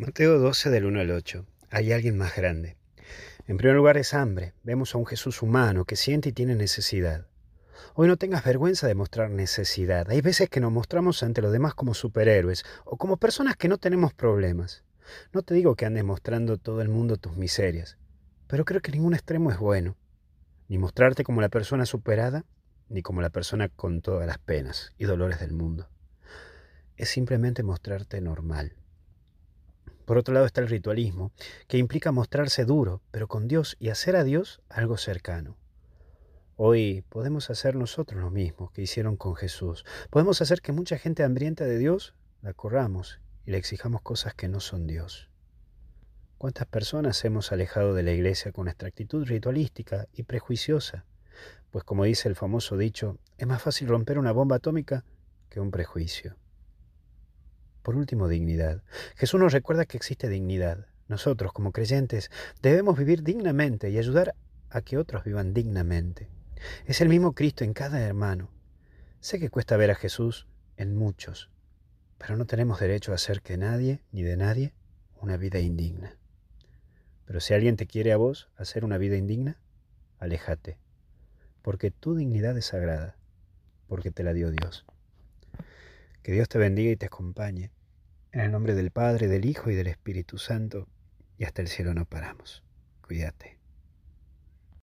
Mateo 12 del 1 al 8. Hay alguien más grande. En primer lugar es hambre. Vemos a un Jesús humano que siente y tiene necesidad. Hoy no tengas vergüenza de mostrar necesidad. Hay veces que nos mostramos ante los demás como superhéroes o como personas que no tenemos problemas. No te digo que andes mostrando todo el mundo tus miserias, pero creo que ningún extremo es bueno. Ni mostrarte como la persona superada, ni como la persona con todas las penas y dolores del mundo. Es simplemente mostrarte normal por otro lado está el ritualismo, que implica mostrarse duro, pero con Dios y hacer a Dios algo cercano. Hoy podemos hacer nosotros lo mismo que hicieron con Jesús. Podemos hacer que mucha gente hambrienta de Dios la corramos y le exijamos cosas que no son Dios. ¿Cuántas personas hemos alejado de la iglesia con nuestra actitud ritualística y prejuiciosa? Pues como dice el famoso dicho, es más fácil romper una bomba atómica que un prejuicio. Por último, dignidad. Jesús nos recuerda que existe dignidad. Nosotros, como creyentes, debemos vivir dignamente y ayudar a que otros vivan dignamente. Es el mismo Cristo en cada hermano. Sé que cuesta ver a Jesús en muchos, pero no tenemos derecho a hacer que nadie, ni de nadie, una vida indigna. Pero si alguien te quiere a vos hacer una vida indigna, aléjate, porque tu dignidad es sagrada, porque te la dio Dios. Que Dios te bendiga y te acompañe en el nombre del Padre, del Hijo y del Espíritu Santo, y hasta el cielo no paramos. Cuídate.